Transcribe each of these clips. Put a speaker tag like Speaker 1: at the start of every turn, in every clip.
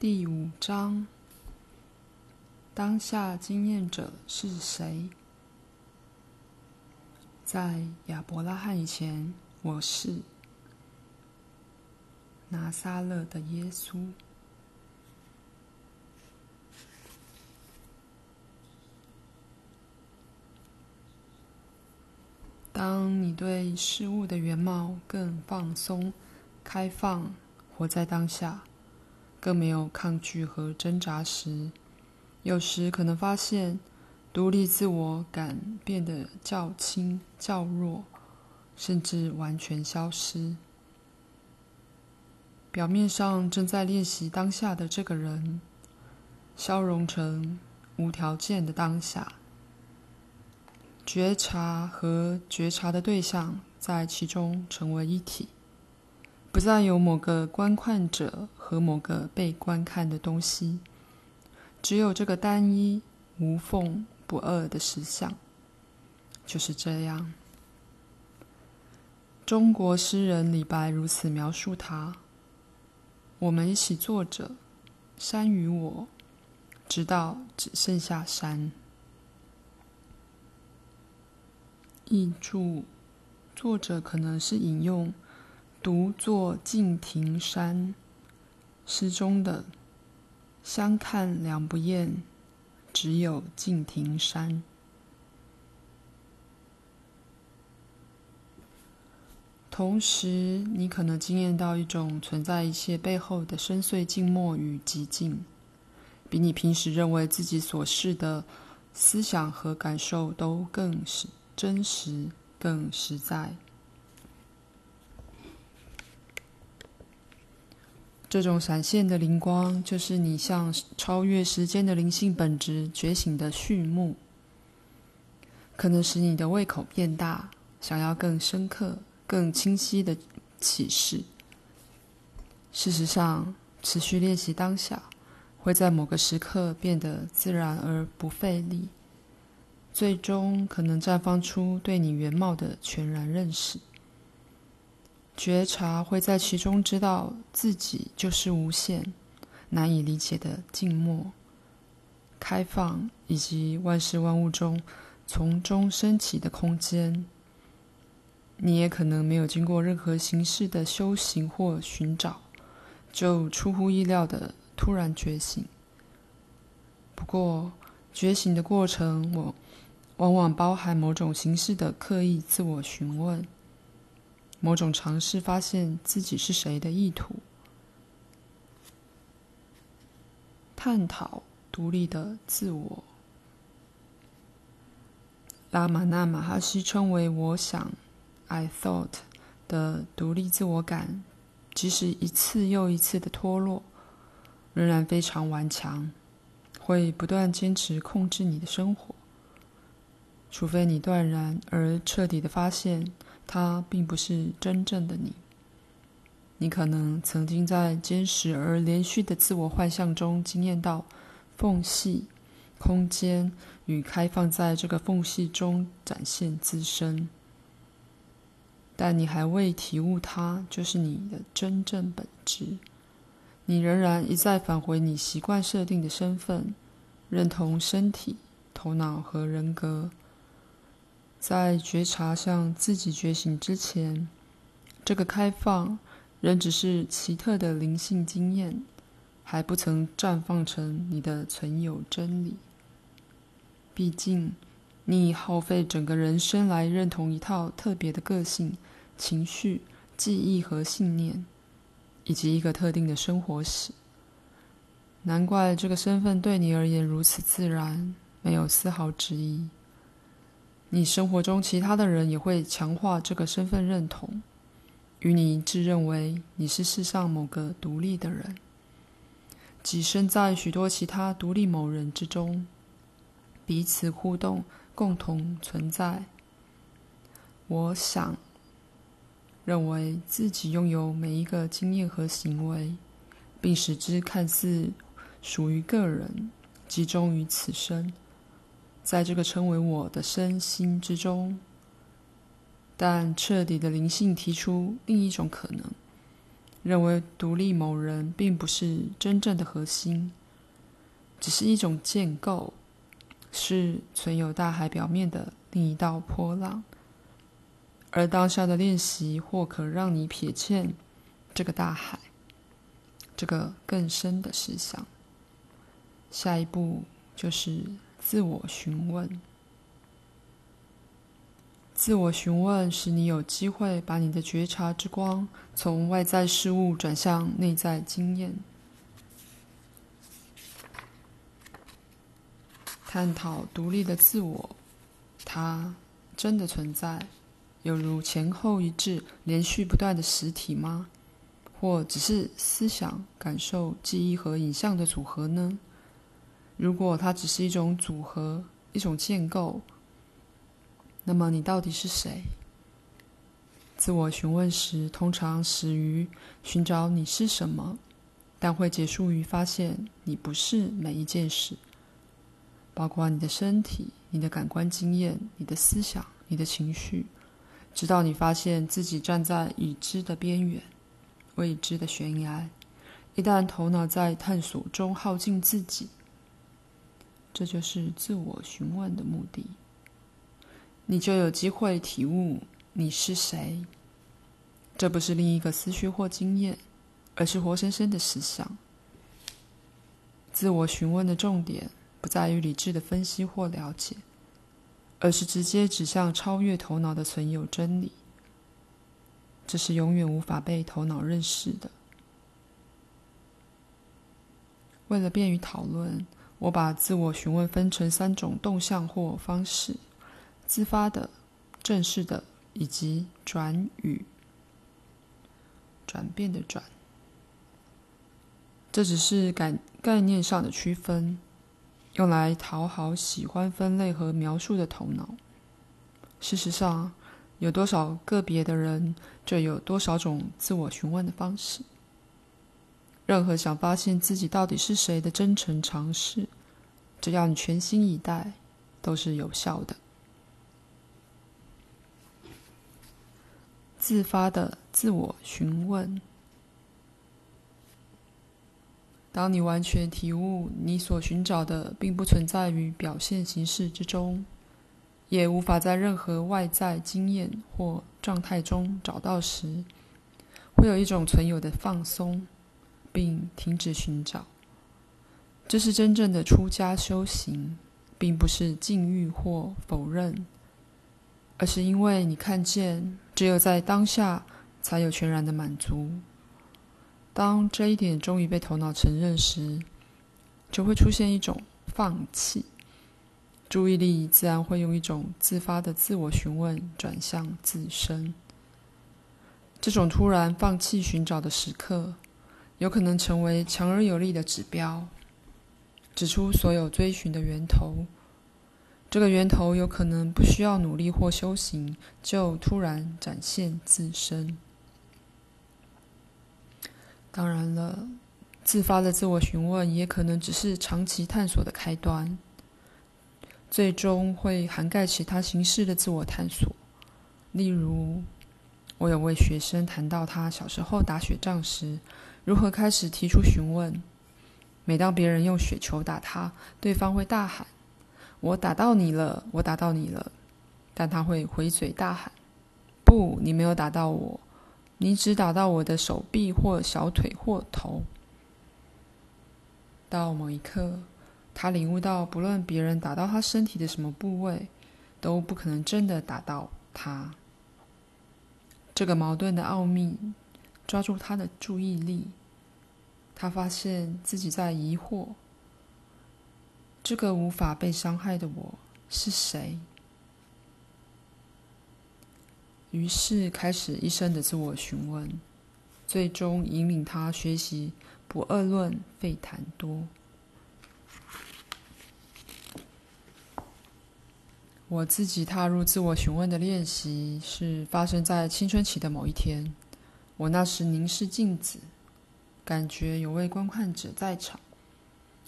Speaker 1: 第五章：当下经验者是谁？在亚伯拉罕以前，我是拿撒勒的耶稣。当你对事物的原貌更放松、开放，活在当下，更没有抗拒和挣扎时，有时可能发现独立自我感变得较轻、较弱，甚至完全消失。表面上正在练习当下的这个人，消融成无条件的当下。觉察和觉察的对象在其中成为一体，不再有某个观看者和某个被观看的东西，只有这个单一、无缝不二的实相。就是这样，中国诗人李白如此描述他：我们一起坐着，山与我，直到只剩下山。译注：作者可能是引用“独坐敬亭山”诗中的“相看两不厌，只有敬亭山”。同时，你可能经验到一种存在一切背后的深邃静默与寂静，比你平时认为自己所视的思想和感受都更是。真实更实在。这种闪现的灵光，就是你向超越时间的灵性本质觉醒的序幕。可能使你的胃口变大，想要更深刻、更清晰的启示。事实上，持续练习当下，会在某个时刻变得自然而不费力。最终可能绽放出对你原貌的全然认识。觉察会在其中知道自己就是无限、难以理解的静默、开放，以及万事万物中从中升起的空间。你也可能没有经过任何形式的修行或寻找，就出乎意料的突然觉醒。不过，觉醒的过程，我。往往包含某种形式的刻意自我询问，某种尝试发现自己是谁的意图，探讨独立的自我。拉玛那马哈希称为“我想 ”（I thought） 的独立自我感，即使一次又一次的脱落，仍然非常顽强，会不断坚持控制你的生活。除非你断然而彻底的发现，它并不是真正的你。你可能曾经在坚实而连续的自我幻象中经验到缝隙、空间与开放在这个缝隙中展现自身，但你还未体悟它就是你的真正本质。你仍然一再返回你习惯设定的身份，认同身体、头脑和人格。在觉察向自己觉醒之前，这个开放仍只是奇特的灵性经验，还不曾绽放成你的存有真理。毕竟，你已耗费整个人生来认同一套特别的个性、情绪、记忆和信念，以及一个特定的生活史。难怪这个身份对你而言如此自然，没有丝毫质疑。你生活中其他的人也会强化这个身份认同，与你一致认为你是世上某个独立的人，跻身在许多其他独立某人之中，彼此互动，共同存在。我想，认为自己拥有每一个经验和行为，并使之看似属于个人，集中于此生。在这个称为我的身心之中，但彻底的灵性提出另一种可能，认为独立某人并不是真正的核心，只是一种建构，是存有大海表面的另一道波浪。而当下的练习或可让你瞥见这个大海，这个更深的实相。下一步就是自我询问。自我询问使你有机会把你的觉察之光从外在事物转向内在经验，探讨独立的自我，它真的存在，犹如前后一致、连续不断的实体吗？或只是思想、感受、记忆和影像的组合呢？如果它只是一种组合、一种建构，那么你到底是谁？自我询问时，通常始于寻找你是什么，但会结束于发现你不是每一件事，包括你的身体、你的感官经验、你的思想、你的情绪，直到你发现自己站在已知的边缘、未知的悬崖。一旦头脑在探索中耗尽自己，这就是自我询问的目的。你就有机会体悟你是谁。这不是另一个思绪或经验，而是活生生的实相。自我询问的重点不在于理智的分析或了解，而是直接指向超越头脑的存有真理。这是永远无法被头脑认识的。为了便于讨论，我把自我询问分成三种动向或方式。自发的、正式的，以及转语、转变的转，这只是概概念上的区分，用来讨好喜欢分类和描述的头脑。事实上，有多少个别的人，就有多少种自我询问的方式。任何想发现自己到底是谁的真诚尝试，只要你全心以待，都是有效的。自发的自我询问。当你完全体悟你所寻找的并不存在于表现形式之中，也无法在任何外在经验或状态中找到时，会有一种存有的放松，并停止寻找。这是真正的出家修行，并不是禁欲或否认。而是因为你看见，只有在当下才有全然的满足。当这一点终于被头脑承认时，就会出现一种放弃，注意力自然会用一种自发的自我询问转向自身。这种突然放弃寻找的时刻，有可能成为强而有力的指标，指出所有追寻的源头。这个源头有可能不需要努力或修行，就突然展现自身。当然了，自发的自我询问也可能只是长期探索的开端，最终会涵盖其他形式的自我探索。例如，我有位学生谈到他小时候打雪仗时，如何开始提出询问。每当别人用雪球打他，对方会大喊。我打到你了，我打到你了，但他会回嘴大喊：“不，你没有打到我，你只打到我的手臂或小腿或头。”到某一刻，他领悟到，不论别人打到他身体的什么部位，都不可能真的打到他。这个矛盾的奥秘抓住他的注意力，他发现自己在疑惑。这个无法被伤害的我是谁？于是开始一生的自我询问，最终引领他学习不恶论、废谈多。我自己踏入自我询问的练习是发生在青春期的某一天。我那时凝视镜子，感觉有位观看者在场。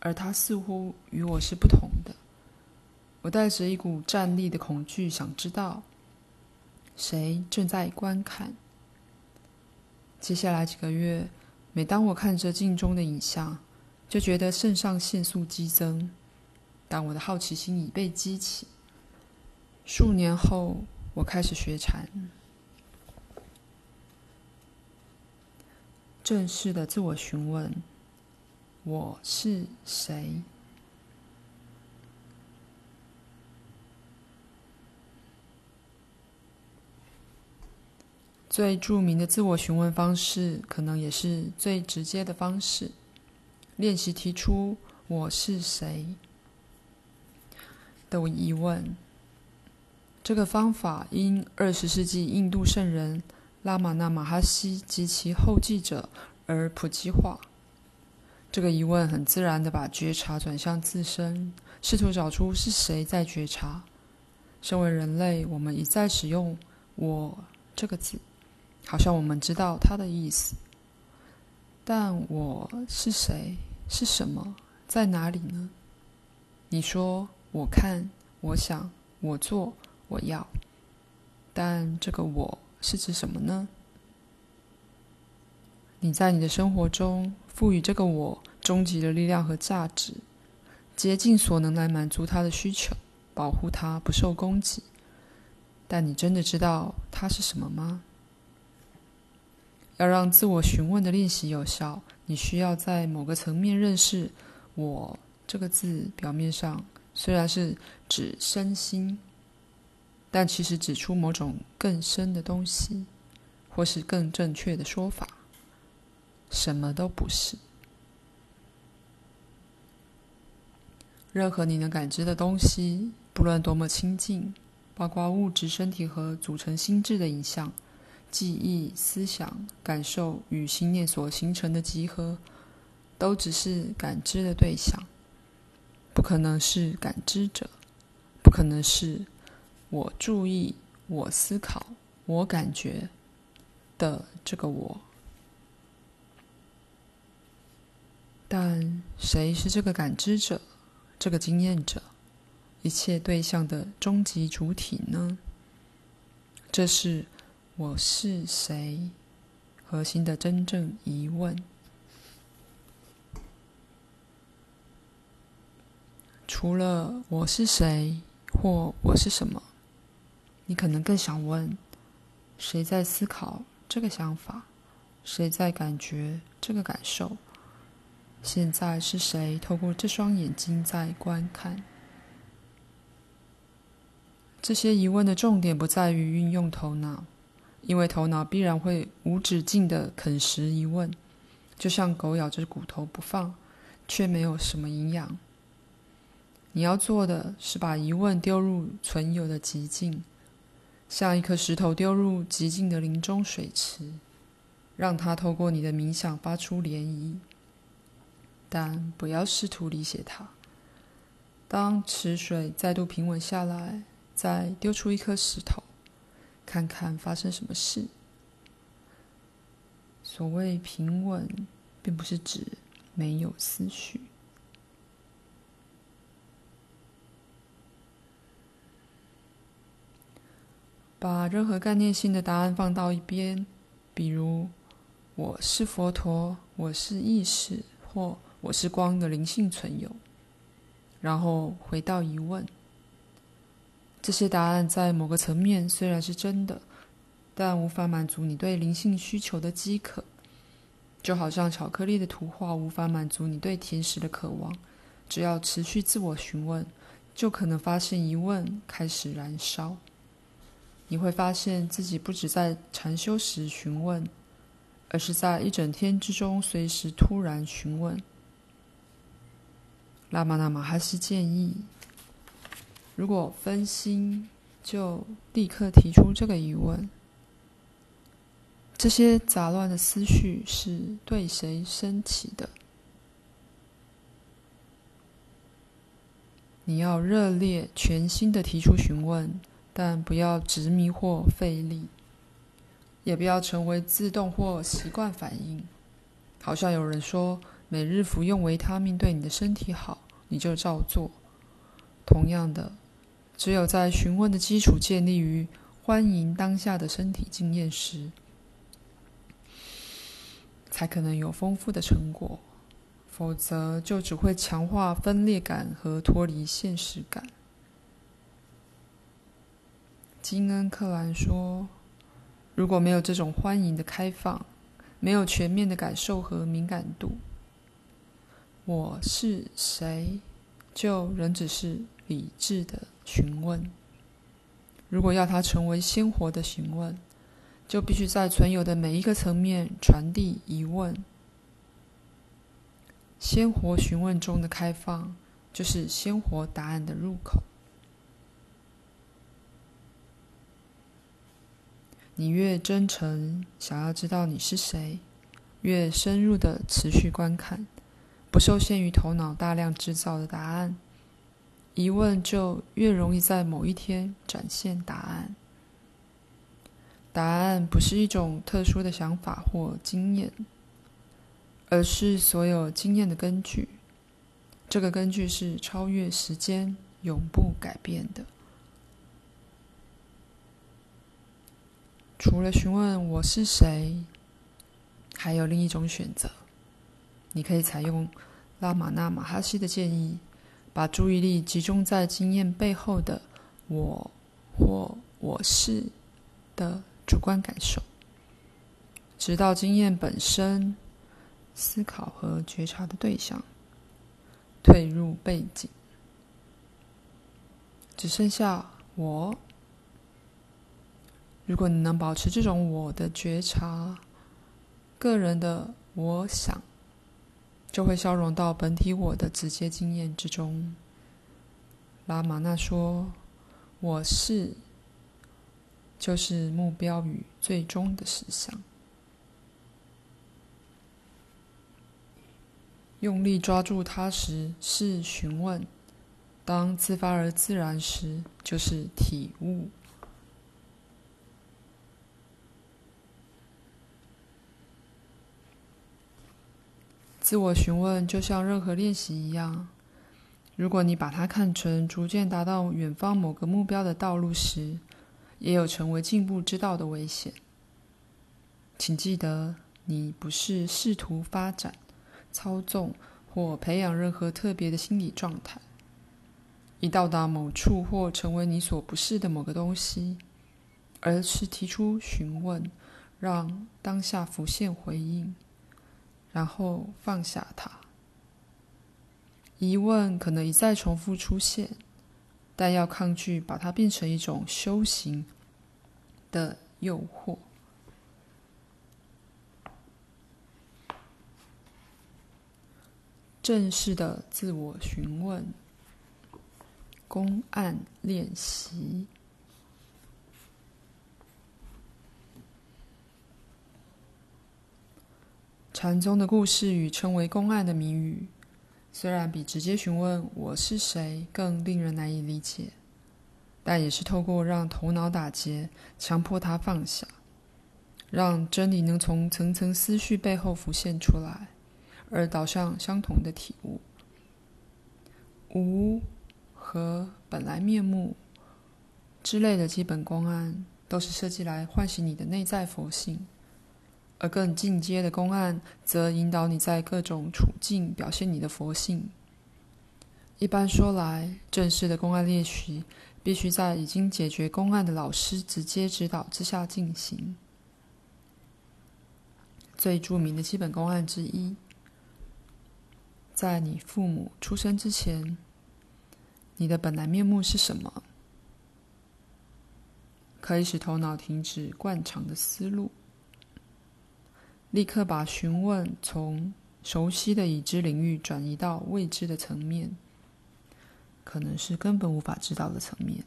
Speaker 1: 而他似乎与我是不同的。我带着一股战栗的恐惧，想知道谁正在观看。接下来几个月，每当我看着镜中的影像，就觉得肾上腺素激增。但我的好奇心已被激起。数年后，我开始学禅，正式的自我询问：我是谁？最著名的自我询问方式，可能也是最直接的方式，练习提出“我是谁”的疑问。这个方法因二十世纪印度圣人拉玛那马哈希及其后继者而普及化。这个疑问很自然地把觉察转向自身，试图找出是谁在觉察。身为人类，我们一再使用“我”这个字。好像我们知道它的意思，但我是谁？是什么？在哪里呢？你说我看，我想，我做，我要，但这个我是指什么呢？你在你的生活中赋予这个我终极的力量和价值，竭尽所能来满足它的需求，保护它不受攻击。但你真的知道它是什么吗？要让自我询问的练习有效，你需要在某个层面认识“我”这个字。表面上虽然是指身心，但其实指出某种更深的东西，或是更正确的说法，什么都不是。任何你能感知的东西，不论多么亲近，包括物质、身体和组成心智的影像。记忆、思想、感受与心念所形成的集合，都只是感知的对象，不可能是感知者，不可能是我注意、我思考、我感觉的这个我。但谁是这个感知者、这个经验者、一切对象的终极主体呢？这是。我是谁？核心的真正疑问。除了我是谁或我是什么，你可能更想问：谁在思考这个想法？谁在感觉这个感受？现在是谁透过这双眼睛在观看？这些疑问的重点不在于运用头脑。因为头脑必然会无止境地啃食疑问，就像狗咬着骨头不放，却没有什么营养。你要做的是把疑问丢入存有的极境，像一颗石头丢入寂静的林中水池，让它透过你的冥想发出涟漪，但不要试图理解它。当池水再度平稳下来，再丢出一颗石头。看看发生什么事。所谓平稳，并不是指没有思绪。把任何概念性的答案放到一边，比如“我是佛陀”“我是意识”或“我是光”的灵性存有，然后回到疑问。这些答案在某个层面虽然是真的，但无法满足你对灵性需求的饥渴，就好像巧克力的图画无法满足你对甜食的渴望。只要持续自我询问，就可能发现疑问开始燃烧。你会发现自己不止在禅修时询问，而是在一整天之中随时突然询问。拉玛那马哈希建议。如果分心，就立刻提出这个疑问：这些杂乱的思绪是对谁升起的？你要热烈、全心的提出询问，但不要执迷或费力，也不要成为自动或习惯反应。好像有人说，每日服用维他命对你的身体好，你就照做。同样的。只有在询问的基础建立于欢迎当下的身体经验时，才可能有丰富的成果，否则就只会强化分裂感和脱离现实感。金恩·克兰说：“如果没有这种欢迎的开放，没有全面的感受和敏感度，我是谁？就仍只是理智的询问。如果要它成为鲜活的询问，就必须在存有的每一个层面传递疑问。鲜活询问中的开放，就是鲜活答案的入口。”你越真诚，想要知道你是谁，越深入的持续观看，不受限于头脑大量制造的答案，疑问就越容易在某一天展现答案。答案不是一种特殊的想法或经验，而是所有经验的根据。这个根据是超越时间、永不改变的。除了询问我是谁，还有另一种选择。你可以采用拉玛那马哈希的建议，把注意力集中在经验背后的“我”或“我是”的主观感受，直到经验本身——思考和觉察的对象——退入背景，只剩下我。如果你能保持这种我的觉察，个人的我想就会消融到本体我的直接经验之中。拉玛那说：“我是，就是目标与最终的实相。用力抓住它时是询问，当自发而自然时就是体悟。”自我询问就像任何练习一样，如果你把它看成逐渐达到远方某个目标的道路时，也有成为进步之道的危险。请记得，你不是试图发展、操纵或培养任何特别的心理状态，以到达某处或成为你所不是的某个东西，而是提出询问，让当下浮现回应。然后放下它。疑问可能一再重复出现，但要抗拒把它变成一种修行的诱惑。正式的自我询问，公案练习。禅宗的故事与称为公案的谜语，虽然比直接询问“我是谁”更令人难以理解，但也是透过让头脑打结，强迫他放下，让真理能从层层思绪背后浮现出来，而导向相同的体悟。无和本来面目之类的基本公案，都是设计来唤醒你的内在佛性。而更进阶的公案，则引导你在各种处境表现你的佛性。一般说来，正式的公案练习必须在已经解决公案的老师直接指导之下进行。最著名的基本公案之一，在你父母出生之前，你的本来面目是什么？可以使头脑停止惯常的思路。立刻把询问从熟悉的已知领域转移到未知的层面，可能是根本无法知道的层面。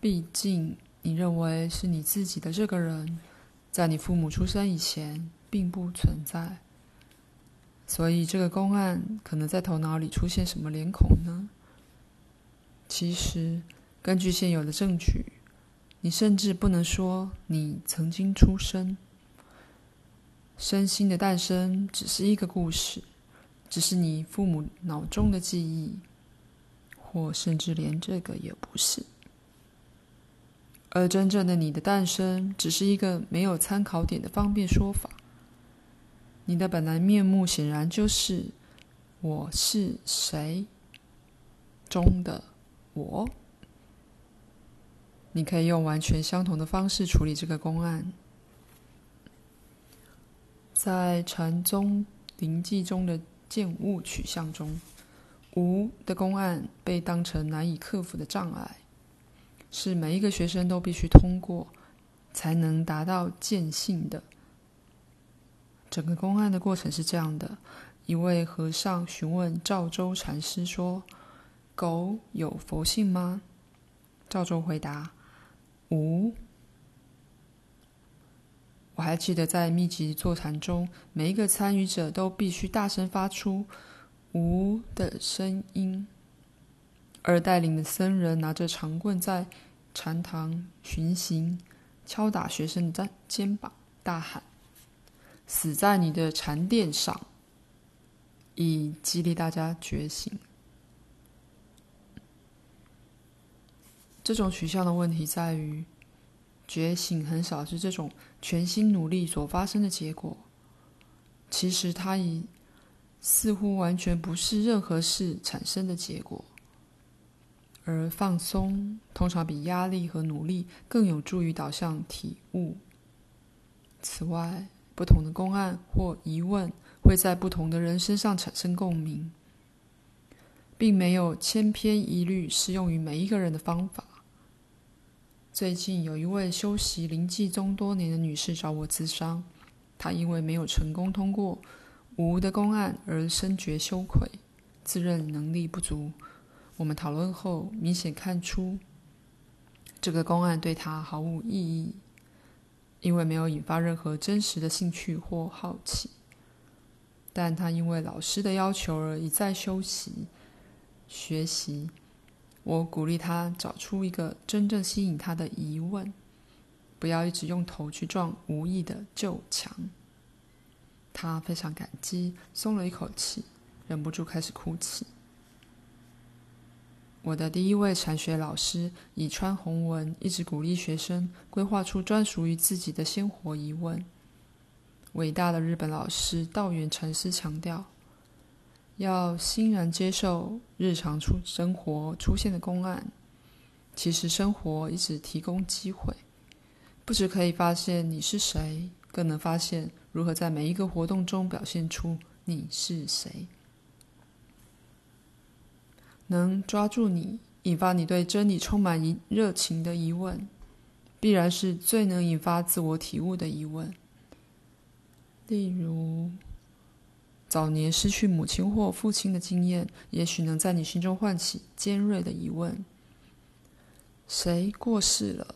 Speaker 1: 毕竟，你认为是你自己的这个人，在你父母出生以前并不存在，所以这个公案可能在头脑里出现什么脸孔呢？其实，根据现有的证据，你甚至不能说你曾经出生。身心的诞生只是一个故事，只是你父母脑中的记忆，或甚至连这个也不是。而真正的你的诞生，只是一个没有参考点的方便说法。你的本来面目显然就是“我是谁”中的我。你可以用完全相同的方式处理这个公案。在禅宗临济宗的见物取向中，无的公案被当成难以克服的障碍。是每一个学生都必须通过，才能达到见性的。整个公案的过程是这样的：一位和尚询问赵州禅师说：“狗有佛性吗？”赵州回答：“无。”还记得在密集座谈中，每一个参与者都必须大声发出“无”的声音。而带领的僧人拿着长棍在禅堂巡行，敲打学生的肩膀，大喊：“死在你的禅垫上！”以激励大家觉醒。这种取向的问题在于，觉醒很少是这种全心努力所发生的结果。其实，它已似乎完全不是任何事产生的结果。而放松通常比压力和努力更有助于导向体悟。此外，不同的公案或疑问会在不同的人身上产生共鸣，并没有千篇一律适用于每一个人的方法。最近有一位修习临济宗多年的女士找我咨商，她因为没有成功通过无的公案而深觉羞愧，自认能力不足。我们讨论后，明显看出这个公案对她毫无意义，因为没有引发任何真实的兴趣或好奇。但她因为老师的要求而一再修习学习。我鼓励他找出一个真正吸引他的疑问，不要一直用头去撞无意的旧墙。他非常感激，松了一口气，忍不住开始哭泣。我的第一位禅学老师以川弘文一直鼓励学生规划出专属于自己的鲜活疑问。伟大的日本老师道元禅师强调，要欣然接受日常出生活出现的公案。其实生活一直提供机会，不只可以发现你是谁，更能发现如何在每一个活动中表现出你是谁。能抓住你，引发你对真理充满热情的疑问，必然是最能引发自我体悟的疑问。例如，早年失去母亲或父亲的经验，也许能在你心中唤起尖锐的疑问：谁过世了？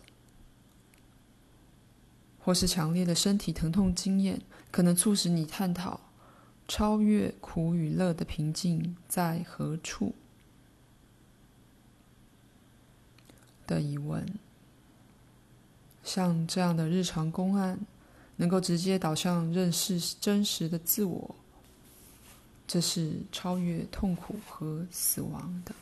Speaker 1: 或是强烈的身体疼痛经验，可能促使你探讨超越苦与乐的平静在何处。的疑问，像这样的日常公案，能够直接导向认识真实的自我，这是超越痛苦和死亡的。